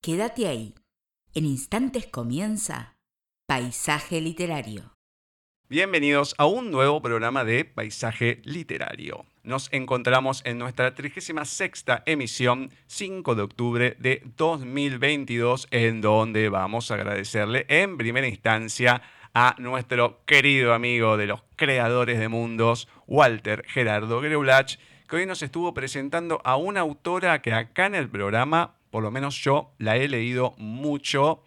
Quédate ahí. En instantes comienza Paisaje Literario. Bienvenidos a un nuevo programa de Paisaje Literario. Nos encontramos en nuestra 36 emisión, 5 de octubre de 2022, en donde vamos a agradecerle en primera instancia a nuestro querido amigo de los creadores de mundos, Walter Gerardo Greulach, que hoy nos estuvo presentando a una autora que acá en el programa por lo menos yo la he leído mucho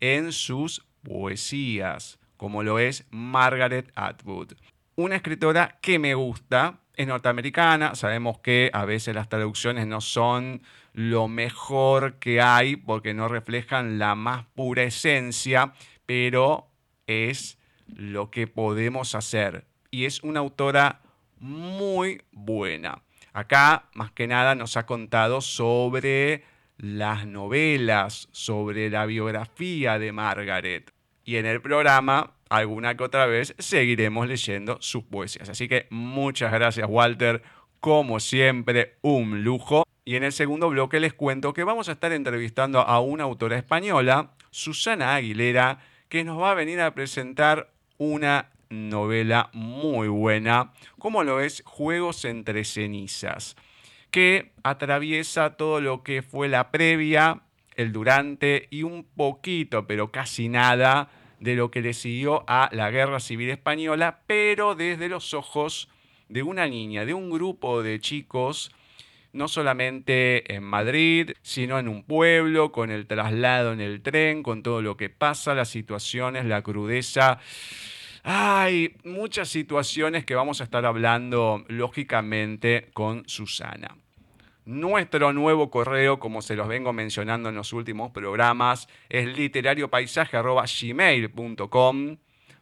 en sus poesías, como lo es Margaret Atwood. Una escritora que me gusta, es norteamericana, sabemos que a veces las traducciones no son lo mejor que hay porque no reflejan la más pura esencia, pero es lo que podemos hacer. Y es una autora muy buena. Acá, más que nada, nos ha contado sobre las novelas sobre la biografía de Margaret. Y en el programa, alguna que otra vez, seguiremos leyendo sus poesías. Así que muchas gracias, Walter. Como siempre, un lujo. Y en el segundo bloque les cuento que vamos a estar entrevistando a una autora española, Susana Aguilera, que nos va a venir a presentar una novela muy buena, como lo es Juegos entre cenizas que atraviesa todo lo que fue la previa, el durante y un poquito, pero casi nada, de lo que le siguió a la Guerra Civil Española, pero desde los ojos de una niña, de un grupo de chicos, no solamente en Madrid, sino en un pueblo, con el traslado en el tren, con todo lo que pasa, las situaciones, la crudeza. Hay muchas situaciones que vamos a estar hablando, lógicamente, con Susana. Nuestro nuevo correo, como se los vengo mencionando en los últimos programas, es literariopaisaje.gmail.com.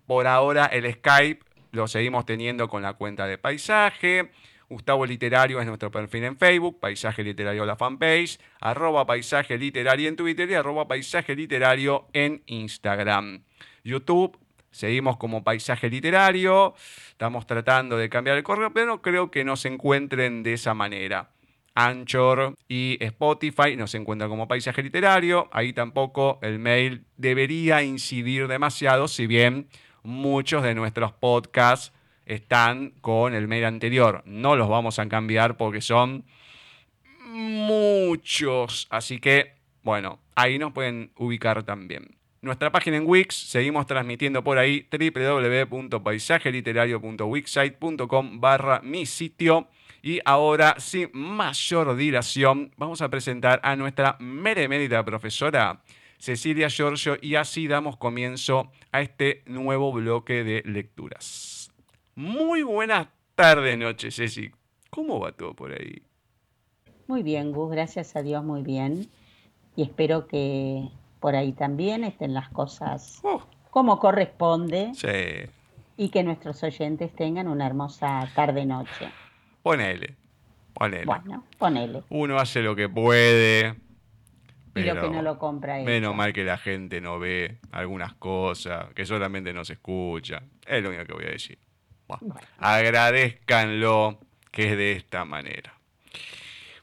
Por ahora el Skype lo seguimos teniendo con la cuenta de paisaje. Gustavo Literario es nuestro perfil en Facebook, Paisaje Literario la fanpage, arroba Paisaje Literario en Twitter y arroba Paisaje Literario en Instagram. YouTube, seguimos como Paisaje Literario, estamos tratando de cambiar el correo, pero no creo que nos encuentren de esa manera. Anchor y Spotify nos encuentra como paisaje literario. Ahí tampoco el mail debería incidir demasiado, si bien muchos de nuestros podcasts están con el mail anterior. No los vamos a cambiar porque son muchos. Así que, bueno, ahí nos pueden ubicar también. Nuestra página en Wix, seguimos transmitiendo por ahí www.paisajeliterario.wixsite.com barra mi sitio. Y ahora, sin mayor dilación, vamos a presentar a nuestra meremérita profesora Cecilia Giorgio y así damos comienzo a este nuevo bloque de lecturas. Muy buenas tardes, noches, Ceci. ¿Cómo va todo por ahí? Muy bien, Gus, gracias a Dios, muy bien. Y espero que por ahí también estén las cosas oh. como corresponde. Sí. Y que nuestros oyentes tengan una hermosa tarde-noche. Ponele. Ponele. Bueno, ponele. Uno hace lo que puede. y lo que no lo compra Menos mal que la gente no ve algunas cosas, que solamente nos escucha. Es lo único que voy a decir. Bueno, Agradezcanlo que es de esta manera.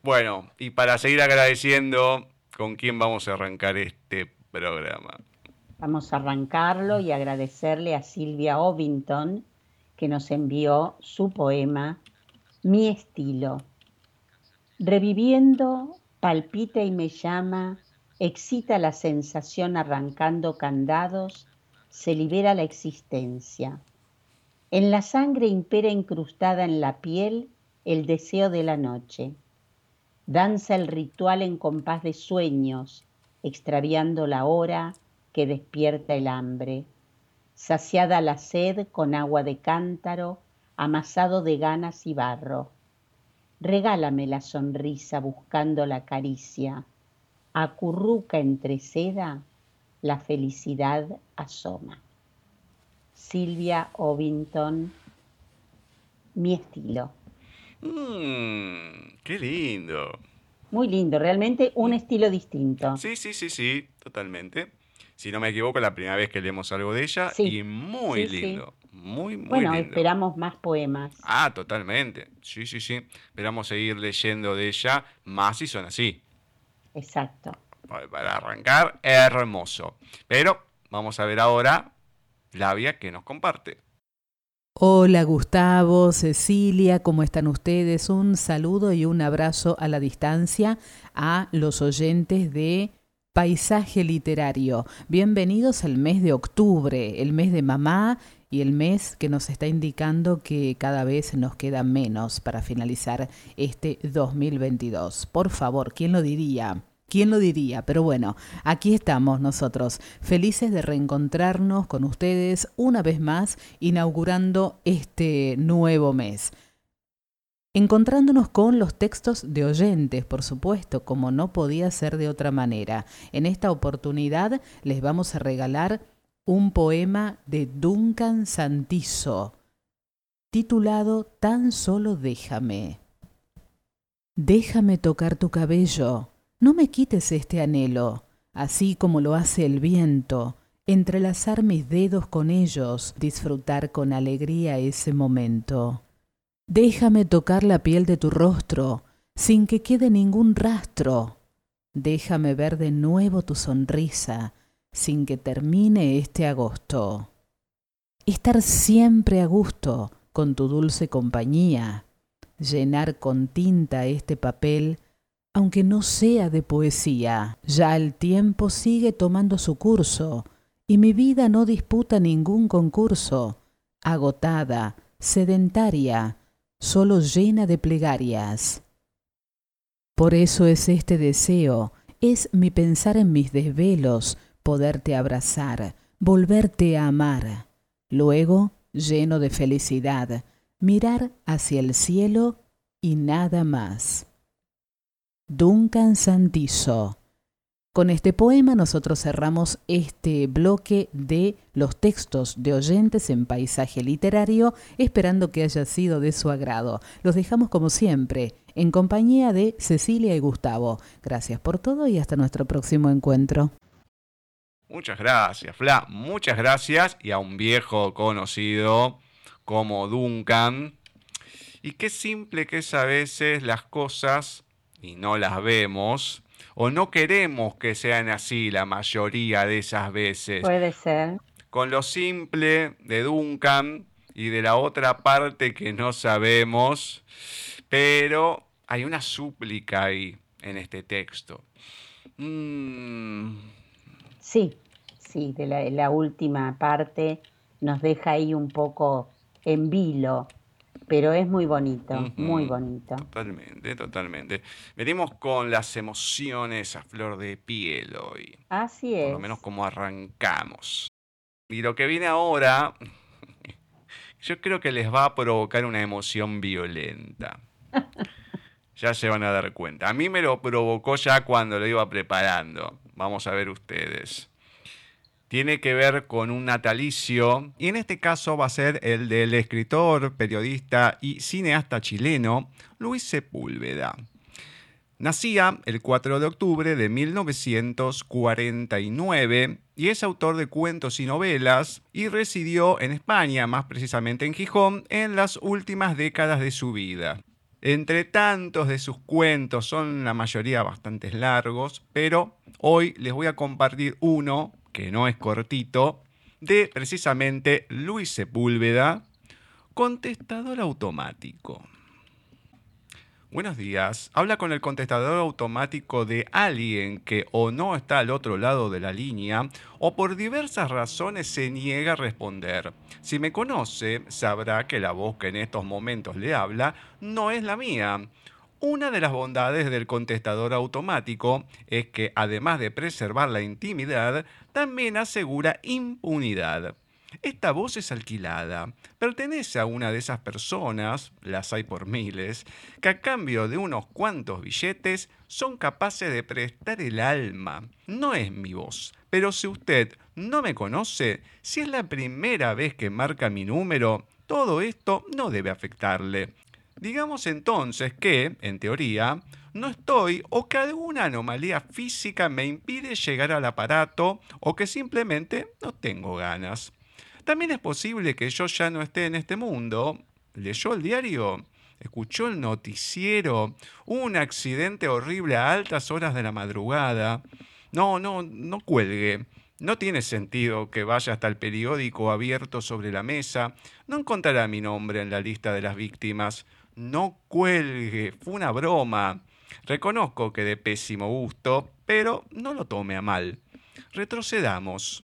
Bueno, y para seguir agradeciendo, ¿con quién vamos a arrancar este programa? Vamos a arrancarlo y agradecerle a Silvia Ovington que nos envió su poema mi estilo. Reviviendo, palpita y me llama, excita la sensación arrancando candados, se libera la existencia. En la sangre impera incrustada en la piel el deseo de la noche. Danza el ritual en compás de sueños, extraviando la hora que despierta el hambre. Saciada la sed con agua de cántaro, amasado de ganas y barro. Regálame la sonrisa buscando la caricia. Acurruca entre seda, la felicidad asoma. Silvia Ovington, mi estilo. Mmm, qué lindo. Muy lindo, realmente un estilo distinto. Sí, sí, sí, sí, totalmente. Si no me equivoco, la primera vez que leemos algo de ella y muy lindo. Muy, muy bueno, esperamos más poemas. Ah, totalmente. Sí, sí, sí. Esperamos seguir leyendo de ella más si son así. Exacto. para arrancar, hermoso. Pero vamos a ver ahora Flavia que nos comparte. Hola Gustavo, Cecilia, ¿cómo están ustedes? Un saludo y un abrazo a la distancia a los oyentes de Paisaje Literario. Bienvenidos al mes de octubre, el mes de mamá y el mes que nos está indicando que cada vez nos queda menos para finalizar este 2022. Por favor, ¿quién lo diría? ¿Quién lo diría? Pero bueno, aquí estamos nosotros, felices de reencontrarnos con ustedes una vez más, inaugurando este nuevo mes. Encontrándonos con los textos de oyentes, por supuesto, como no podía ser de otra manera. En esta oportunidad les vamos a regalar un poema de Duncan Santizo, titulado Tan solo déjame. Déjame tocar tu cabello no me quites este anhelo, así como lo hace el viento, entrelazar mis dedos con ellos, disfrutar con alegría ese momento. Déjame tocar la piel de tu rostro, sin que quede ningún rastro. Déjame ver de nuevo tu sonrisa, sin que termine este agosto. Estar siempre a gusto con tu dulce compañía, llenar con tinta este papel aunque no sea de poesía. Ya el tiempo sigue tomando su curso, y mi vida no disputa ningún concurso. Agotada, sedentaria, solo llena de plegarias. Por eso es este deseo, es mi pensar en mis desvelos, poderte abrazar, volverte a amar. Luego, lleno de felicidad, mirar hacia el cielo y nada más. Duncan Santizo. Con este poema nosotros cerramos este bloque de los textos de oyentes en paisaje literario, esperando que haya sido de su agrado. Los dejamos como siempre, en compañía de Cecilia y Gustavo. Gracias por todo y hasta nuestro próximo encuentro. Muchas gracias, Fla. Muchas gracias y a un viejo conocido como Duncan. Y qué simple que es a veces las cosas y no las vemos, o no queremos que sean así la mayoría de esas veces. Puede ser. Con lo simple de Duncan y de la otra parte que no sabemos, pero hay una súplica ahí en este texto. Mm. Sí, sí, de la, la última parte nos deja ahí un poco en vilo pero es muy bonito, muy bonito. Totalmente, totalmente. Venimos con las emociones a flor de piel hoy. Así es. Por lo menos como arrancamos. Y lo que viene ahora, yo creo que les va a provocar una emoción violenta. ya se van a dar cuenta. A mí me lo provocó ya cuando lo iba preparando. Vamos a ver ustedes tiene que ver con un natalicio y en este caso va a ser el del escritor, periodista y cineasta chileno Luis Sepúlveda. Nacía el 4 de octubre de 1949 y es autor de cuentos y novelas y residió en España, más precisamente en Gijón, en las últimas décadas de su vida. Entre tantos de sus cuentos son la mayoría bastante largos, pero hoy les voy a compartir uno que no es cortito, de precisamente Luis Sepúlveda, contestador automático. Buenos días. Habla con el contestador automático de alguien que o no está al otro lado de la línea o por diversas razones se niega a responder. Si me conoce, sabrá que la voz que en estos momentos le habla no es la mía. Una de las bondades del contestador automático es que, además de preservar la intimidad, también asegura impunidad. Esta voz es alquilada, pertenece a una de esas personas, las hay por miles, que a cambio de unos cuantos billetes son capaces de prestar el alma. No es mi voz, pero si usted no me conoce, si es la primera vez que marca mi número, todo esto no debe afectarle. Digamos entonces que, en teoría, no estoy o que alguna anomalía física me impide llegar al aparato o que simplemente no tengo ganas. También es posible que yo ya no esté en este mundo. ¿Leyó el diario? ¿Escuchó el noticiero? un accidente horrible a altas horas de la madrugada? No, no, no cuelgue. No tiene sentido que vaya hasta el periódico abierto sobre la mesa. No encontrará mi nombre en la lista de las víctimas. No cuelgue. Fue una broma. Reconozco que de pésimo gusto, pero no lo tome a mal. Retrocedamos.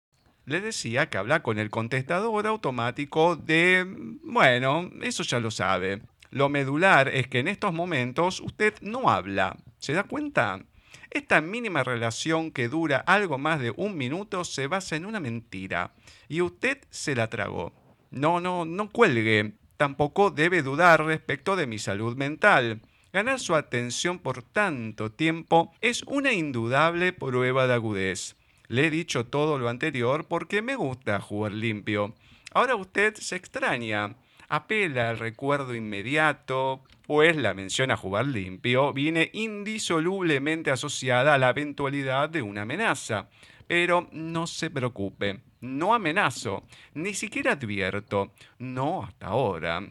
Le decía que habla con el contestador automático de... Bueno, eso ya lo sabe. Lo medular es que en estos momentos usted no habla. ¿Se da cuenta? Esta mínima relación que dura algo más de un minuto se basa en una mentira. Y usted se la tragó. No, no, no cuelgue. Tampoco debe dudar respecto de mi salud mental. Ganar su atención por tanto tiempo es una indudable prueba de agudez. Le he dicho todo lo anterior porque me gusta jugar limpio. Ahora usted se extraña apela al recuerdo inmediato, pues la mención a jugar limpio viene indisolublemente asociada a la eventualidad de una amenaza. Pero no se preocupe, no amenazo, ni siquiera advierto, no hasta ahora.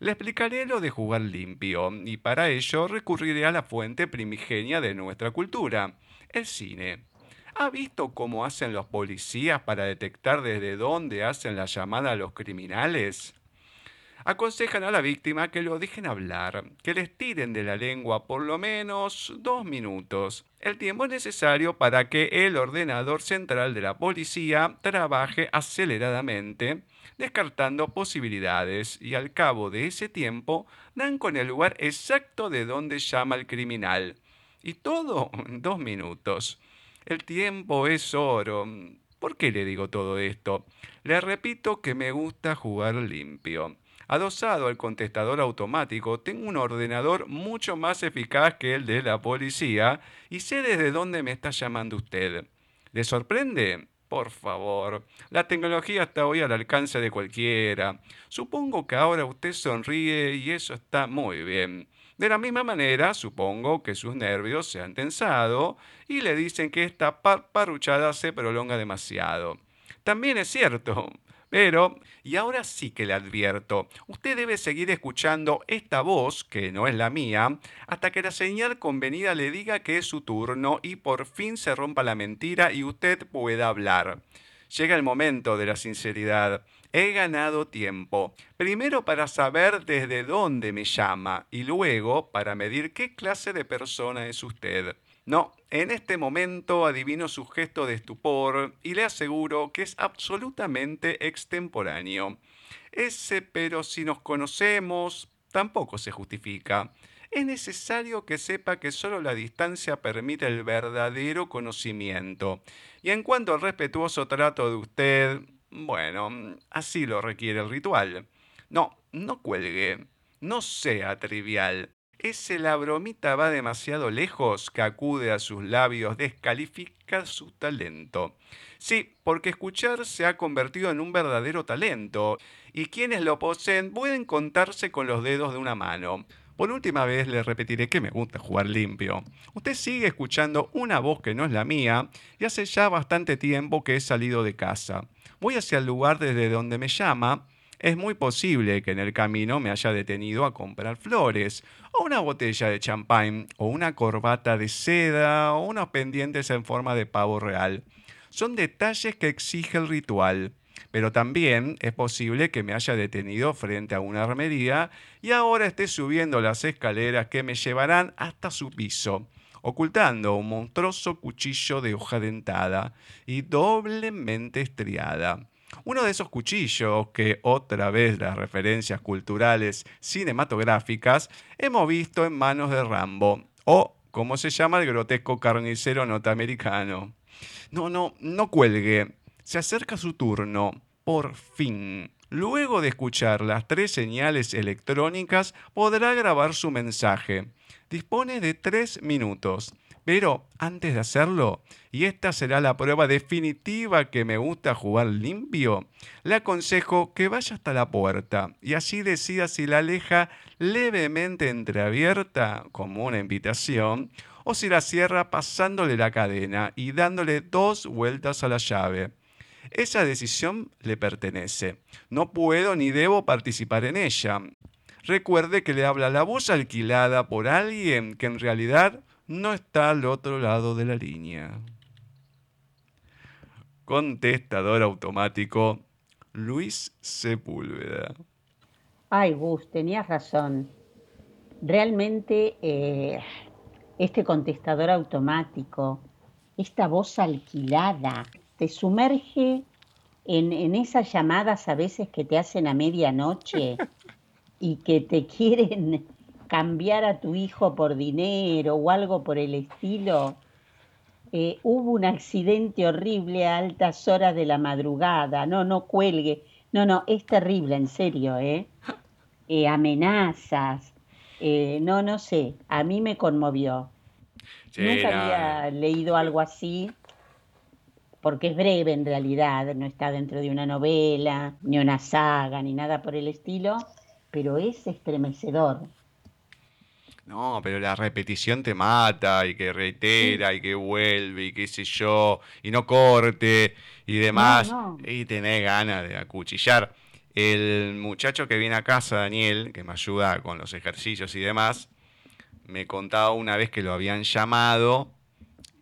Le explicaré lo de jugar limpio, y para ello recurriré a la fuente primigenia de nuestra cultura, el cine. ¿Ha visto cómo hacen los policías para detectar desde dónde hacen la llamada a los criminales? Aconsejan a la víctima que lo dejen hablar, que les tiren de la lengua por lo menos dos minutos. El tiempo es necesario para que el ordenador central de la policía trabaje aceleradamente, descartando posibilidades, y al cabo de ese tiempo dan con el lugar exacto de donde llama el criminal. Y todo en dos minutos. El tiempo es oro. ¿Por qué le digo todo esto? Le repito que me gusta jugar limpio. Adosado al contestador automático, tengo un ordenador mucho más eficaz que el de la policía y sé desde dónde me está llamando usted. ¿Le sorprende? Por favor, la tecnología está hoy al alcance de cualquiera. Supongo que ahora usted sonríe y eso está muy bien. De la misma manera, supongo que sus nervios se han tensado y le dicen que esta parparuchada se prolonga demasiado. También es cierto, pero, y ahora sí que le advierto, usted debe seguir escuchando esta voz, que no es la mía, hasta que la señal convenida le diga que es su turno y por fin se rompa la mentira y usted pueda hablar. Llega el momento de la sinceridad. He ganado tiempo. Primero para saber desde dónde me llama y luego para medir qué clase de persona es usted. No, en este momento adivino su gesto de estupor y le aseguro que es absolutamente extemporáneo. Ese pero si nos conocemos tampoco se justifica. Es necesario que sepa que solo la distancia permite el verdadero conocimiento. Y en cuanto al respetuoso trato de usted, bueno, así lo requiere el ritual. No, no cuelgue, no sea trivial. Ese la bromita va demasiado lejos que acude a sus labios descalifica su talento. Sí, porque escuchar se ha convertido en un verdadero talento, y quienes lo poseen pueden contarse con los dedos de una mano. Por última vez le repetiré que me gusta jugar limpio. Usted sigue escuchando una voz que no es la mía, y hace ya bastante tiempo que he salido de casa. Voy hacia el lugar desde donde me llama, es muy posible que en el camino me haya detenido a comprar flores, o una botella de champán, o una corbata de seda, o unos pendientes en forma de pavo real. Son detalles que exige el ritual. Pero también es posible que me haya detenido frente a una armería y ahora esté subiendo las escaleras que me llevarán hasta su piso, ocultando un monstruoso cuchillo de hoja dentada y doblemente estriada. Uno de esos cuchillos que otra vez las referencias culturales cinematográficas hemos visto en manos de Rambo o como se llama el grotesco carnicero norteamericano. No, no, no cuelgue. Se acerca su turno. Por fin. Luego de escuchar las tres señales electrónicas, podrá grabar su mensaje. Dispone de tres minutos. Pero antes de hacerlo, y esta será la prueba definitiva que me gusta jugar limpio, le aconsejo que vaya hasta la puerta y así decida si la aleja levemente entreabierta como una invitación o si la cierra pasándole la cadena y dándole dos vueltas a la llave. Esa decisión le pertenece. No puedo ni debo participar en ella. Recuerde que le habla la voz alquilada por alguien que en realidad no está al otro lado de la línea. contestador automático Luis Sepúlveda. Ay, Gus, tenías razón. Realmente eh, este contestador automático, esta voz alquilada, te sumerge en, en esas llamadas a veces que te hacen a medianoche y que te quieren cambiar a tu hijo por dinero o algo por el estilo. Eh, hubo un accidente horrible a altas horas de la madrugada, no, no cuelgue, no, no, es terrible, en serio, ¿eh? eh amenazas, eh, no, no sé, a mí me conmovió. Nunca había leído algo así, porque es breve en realidad, no está dentro de una novela, ni una saga, ni nada por el estilo, pero es estremecedor. No, pero la repetición te mata y que reitera y que vuelve y qué sé yo, y no corte y demás, y tenés ganas de acuchillar. El muchacho que viene a casa, Daniel, que me ayuda con los ejercicios y demás, me contaba una vez que lo habían llamado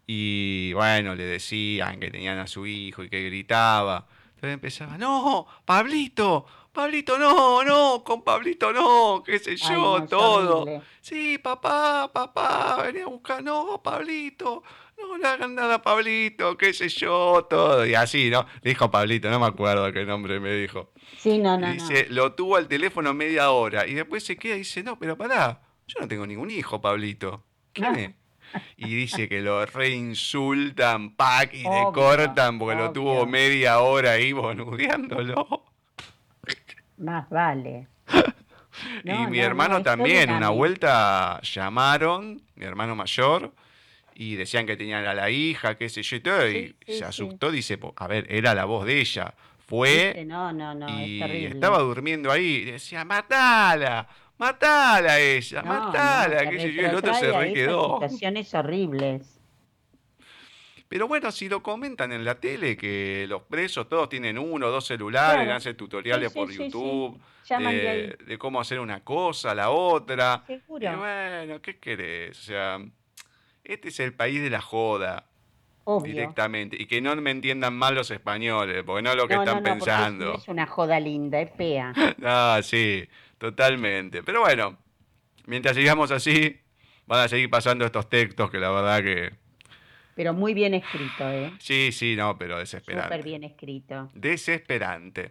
y bueno, le decían que tenían a su hijo y que gritaba. Entonces empezaba, no, Pablito, Pablito no, no, con Pablito no, qué sé yo, todo. Sí, papá, papá, venía a buscar, no, Pablito, no le hagan nada a Pablito, qué sé yo, todo. Y así, ¿no? Dijo Pablito, no me acuerdo qué nombre me dijo. Sí, no, no. Dice, lo tuvo al teléfono media hora y después se queda y dice, no, pero pará, yo no tengo ningún hijo, Pablito. ¿Quién es? Y dice que lo reinsultan, pack, y le cortan porque lo tuvo media hora ahí bonudeándolo. Más vale. y mi hermano también, una vuelta llamaron, mi hermano mayor, y decían que tenían a la hija, qué sé yo, y todo, y se asustó, dice, a ver, era la voz de ella. Fue no, no, no, y estaba durmiendo ahí, y decía, matala, matala a ella, matala, qué sé yo, el otro se re quedó. Situaciones horribles. Pero bueno, si lo comentan en la tele, que los presos todos tienen uno o dos celulares, hacen tutoriales por YouTube de, cómo hacer una cosa, la otra. Seguro. Y bueno, ¿qué querés? O sea, este es el país de la joda. Directamente. Y que no me entiendan mal los españoles, porque no es lo que están pensando. Es una joda linda, es pea. ah, sí, totalmente. Pero bueno, mientras sigamos así, van a seguir pasando estos textos que la verdad que pero muy bien escrito, ¿eh? Sí, sí, no, pero desesperante. Súper bien escrito. Desesperante.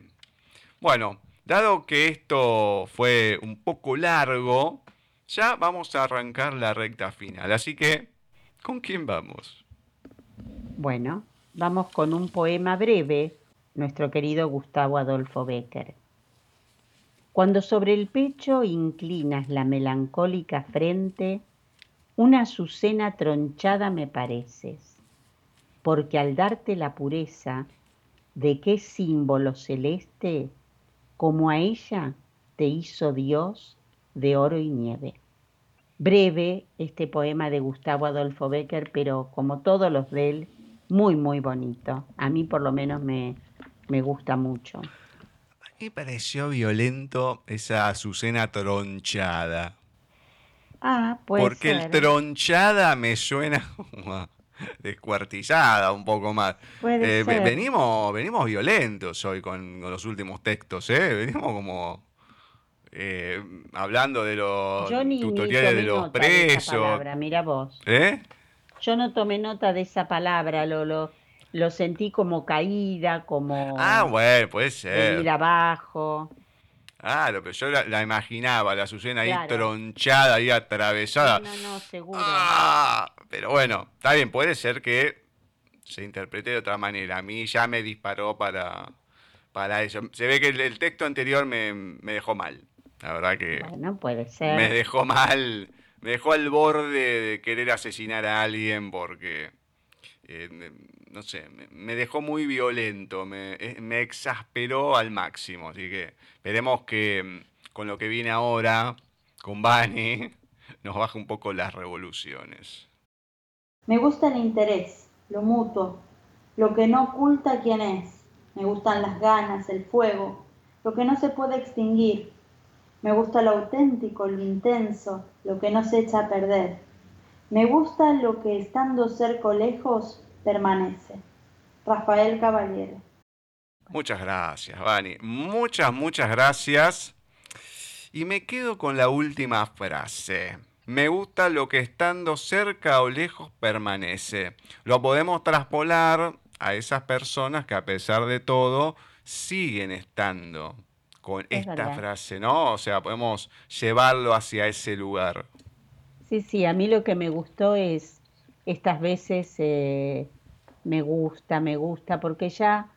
Bueno, dado que esto fue un poco largo, ya vamos a arrancar la recta final. Así que, ¿con quién vamos? Bueno, vamos con un poema breve, nuestro querido Gustavo Adolfo Becker. Cuando sobre el pecho inclinas la melancólica frente, una azucena tronchada me pareces, porque al darte la pureza de qué símbolo celeste, como a ella te hizo Dios de oro y nieve. Breve este poema de Gustavo Adolfo Becker, pero como todos los de él, muy, muy bonito. A mí por lo menos me, me gusta mucho. Me pareció violento esa Azucena tronchada. Ah, puede Porque el tronchada me suena descuartizada un poco más. Eh, venimos, venimos violentos hoy con, los últimos textos, ¿eh? Venimos como eh, hablando de los tutoriales de los presos. mira vos. ¿Eh? Yo no tomé nota de esa palabra, lo, lo, lo sentí como caída, como... Ah, bueno, puede ser. Ir abajo. Claro, pero yo la, imaginaba, la Azucena ahí tronchada, ahí atravesada. No, no, seguro. Ah, pero bueno, está bien, puede ser que se interprete de otra manera. A mí ya me disparó para, para eso. Se ve que el, texto anterior me, dejó mal. La verdad que. Bueno, puede ser. Me dejó mal. Me dejó al borde de querer asesinar a alguien porque. Eh, no sé, me, dejó muy violento, me, eh, me, exasperó al máximo. Así que esperemos que mm, con lo que viene ahora, con Bani, nos baje un poco las revoluciones. Me gusta el interés, lo mutuo, lo que no oculta quién es. Me gustan las ganas, el fuego, lo que no se puede extinguir. Me gusta lo auténtico, lo intenso, lo que no se echa a perder. Me gusta lo que estando cerca o lejos permanece. Rafael Caballero. Muchas gracias, Vani. Muchas, muchas gracias. Y me quedo con la última frase. Me gusta lo que estando cerca o lejos permanece. Lo podemos traspolar a esas personas que a pesar de todo siguen estando con esta frase, ¿no? O sea, podemos llevarlo hacia ese lugar. Sí, sí, a mí lo que me gustó es estas veces eh, me gusta, me gusta, porque ya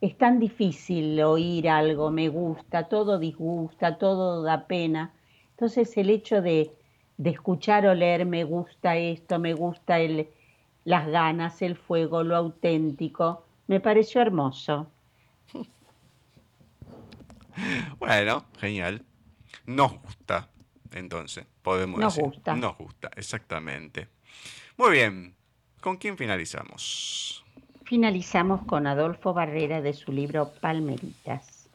es tan difícil oír algo, me gusta, todo disgusta, todo da pena. Entonces el hecho de, de escuchar o leer me gusta esto, me gusta el, las ganas, el fuego, lo auténtico, me pareció hermoso. Bueno, genial. Nos gusta, entonces, podemos Nos decir. gusta. Nos gusta, exactamente. Muy bien, ¿con quién finalizamos? Finalizamos con Adolfo Barrera de su libro Palmeritas.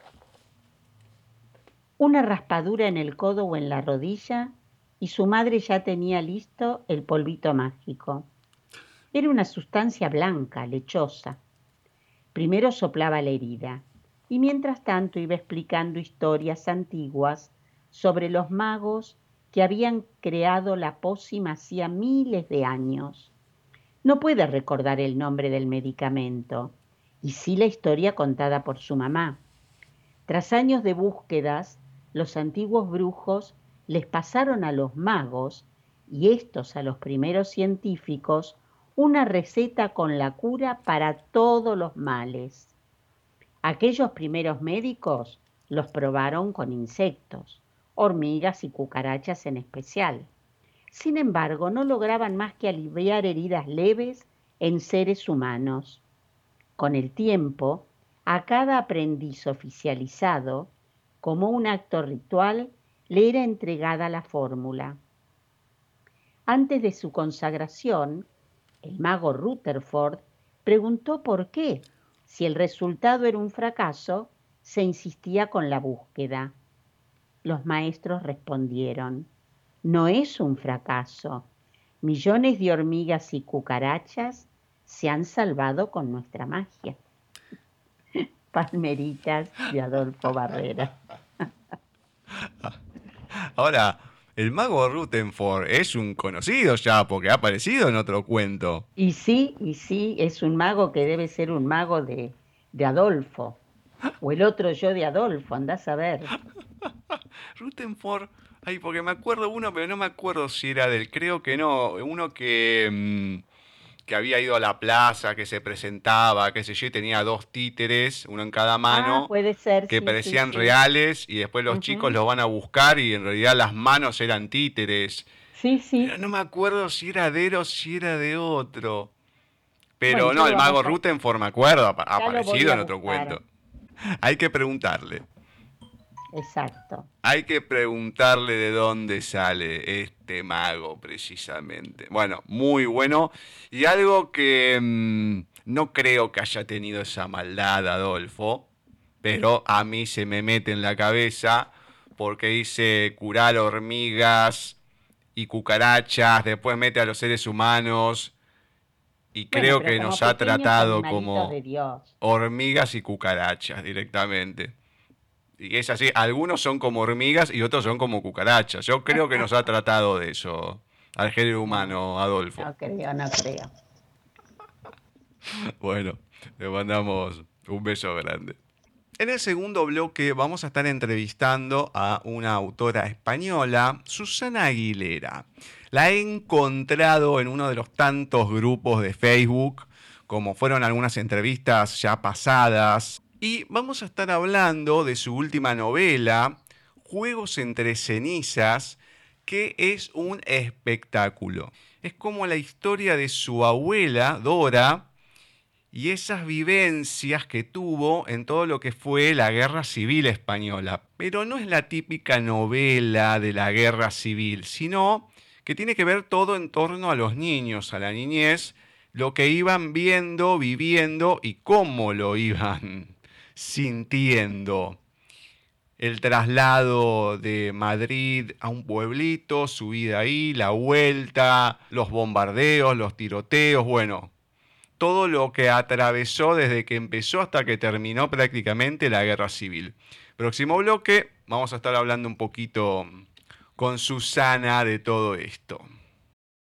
Una raspadura en el codo o en la rodilla y su madre ya tenía listo el polvito mágico. Era una sustancia blanca, lechosa. Primero soplaba la herida y mientras tanto iba explicando historias antiguas sobre los magos que habían creado la pócima hacía miles de años. No puede recordar el nombre del medicamento, y sí la historia contada por su mamá. Tras años de búsquedas, los antiguos brujos les pasaron a los magos, y estos a los primeros científicos, una receta con la cura para todos los males. Aquellos primeros médicos los probaron con insectos, hormigas y cucarachas en especial. Sin embargo, no lograban más que aliviar heridas leves en seres humanos. Con el tiempo, a cada aprendiz oficializado, como un acto ritual, le era entregada la fórmula. Antes de su consagración, el mago Rutherford preguntó por qué, si el resultado era un fracaso, se insistía con la búsqueda. Los maestros respondieron, no es un fracaso. Millones de hormigas y cucarachas se han salvado con nuestra magia. Palmeritas de Adolfo Barrera. Ahora, el mago Rutherford es un conocido ya porque ha aparecido en otro cuento. Y sí, y sí, es un mago que debe ser un mago de, de Adolfo. O el otro yo de Adolfo, andás a ver. Rutherford, ay, porque me acuerdo uno, pero no me acuerdo si era del, creo que no, uno que, mm, que había ido a la plaza, que se presentaba, qué sé yo, y tenía dos títeres, uno en cada mano, ah, puede ser. que sí, parecían sí, sí. reales, y después los chicos los van a buscar y en realidad las manos eran títeres. Sí, sí. Pero no me acuerdo si era de él o si era de otro. Pero Bueno, no, el mago Rutherford, me acuerdo, ha aparecido en otro cuento. Hay que preguntarle. Exacto. Hay que preguntarle de dónde sale este mago precisamente. Bueno, muy bueno. Y algo que mm, no creo que haya tenido esa maldad Adolfo, pero a mí se me mete en la cabeza porque dice curar hormigas y cucarachas, después mete a los seres humanos y creo que nos ha tratado como de Dios. hormigas y cucarachas directamente. Y es así, algunos son como hormigas y otros son como cucarachas. Yo creo que nos ha tratado de eso al género humano, Adolfo. No creo, no creo. Bueno, le mandamos un beso grande. En el segundo bloque vamos a estar entrevistando a una autora española, Susana Aguilera. La he encontrado en uno de los tantos grupos de Facebook, como fueron algunas entrevistas ya pasadas. Y vamos a estar hablando de su última novela, Juegos entre cenizas, que es un espectáculo. Es como la historia de su abuela, Dora, y esas vivencias que tuvo en todo lo que fue la guerra civil española. Pero no es la típica novela de la guerra civil, sino que tiene que ver todo en torno a los niños, a la niñez, lo que iban viendo, viviendo y cómo lo iban sintiendo. El traslado de Madrid a un pueblito, su vida ahí, la vuelta, los bombardeos, los tiroteos, bueno, todo lo que atravesó desde que empezó hasta que terminó prácticamente la guerra civil. Próximo bloque, vamos a estar hablando un poquito con Susana de todo esto.